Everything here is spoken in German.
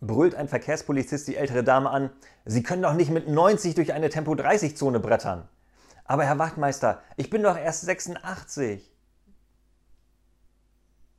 brüllt ein Verkehrspolizist die ältere Dame an, Sie können doch nicht mit 90 durch eine Tempo-30-Zone brettern. Aber Herr Wachtmeister, ich bin doch erst 86.